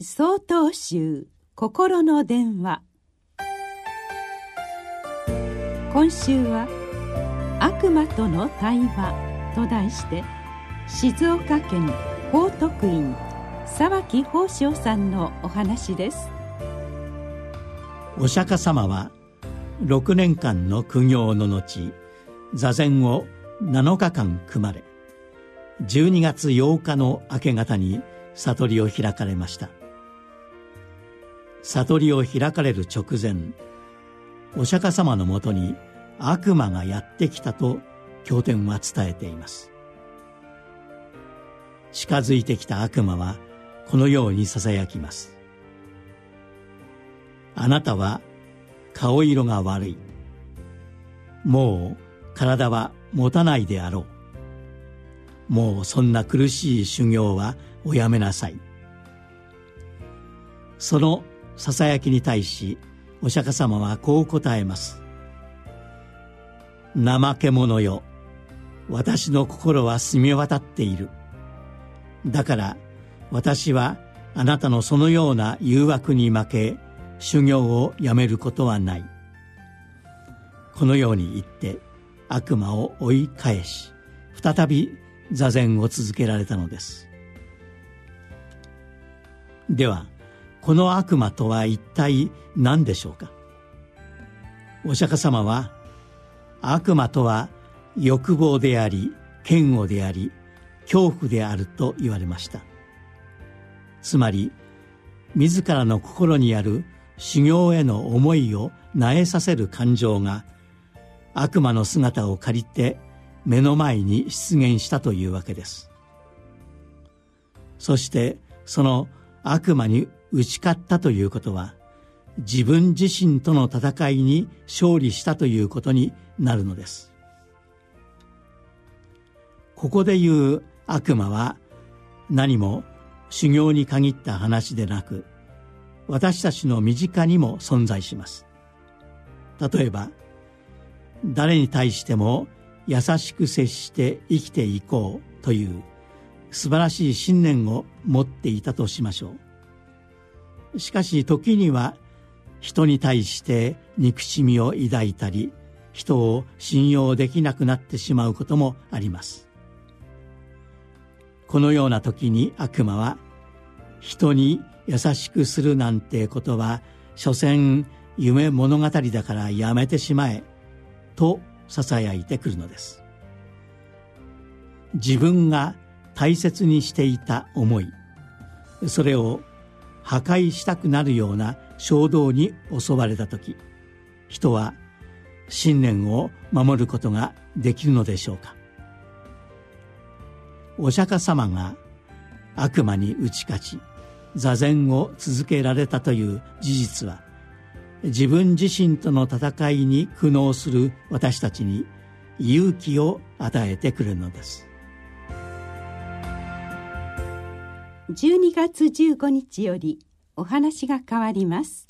総統集心の電話。今週は「悪魔との対話」と題して静岡県法徳院沢木宝生さんのお話です。お釈迦様は6年間の苦行の後座禅を7日間組まれ12月8日の明け方に悟りを開かれました。悟りを開かれる直前お釈迦様のもとに悪魔がやってきたと経典は伝えています。近づいてきた悪魔はこのようにささやきます。あなたは顔色が悪い。もう体は持たないであろう。もうそんな苦しい修行はおやめなさい。そのささやきに対しお釈迦様はこう答えます。怠け者よ私の心は澄み渡っている。だから私はあなたのそのような誘惑に負け修行をやめることはない。このように言って悪魔を追い返し再び座禅を続けられたのです。ではこの悪魔とは一体何でしょうか？お釈迦様は悪魔とは欲望であり嫌悪であり恐怖であると言われました。つまり自らの心にある修行への思いをなえさせる感情が悪魔の姿を借りて目の前に出現したというわけです。そしてその悪魔に打ち勝ったということは自分自身との戦いに勝利したということになるのです。ここで言う悪魔は何も修行に限った話でなく私たちの身近にも存在します。例えば誰に対しても優しく接して生きていこうという素晴らしい信念を持っていたとしましょう。しかし時には人に対して憎しみを抱いたり人を信用できなくなってしまうこともあります。このような時に悪魔は人に優しくするなんてことは所詮夢物語だからやめてしまえとささやいてくるのです。自分が大切にしていた思いそれを破壊したくなるような衝動に襲われた時人は信念を守ることができるのでしょうか。お釈迦様が悪魔に打ち勝ち座禅を続けられたという事実は自分自身との戦いに苦悩する私たちに勇気を与えてくれるのです。12月15日よりお話が変わります。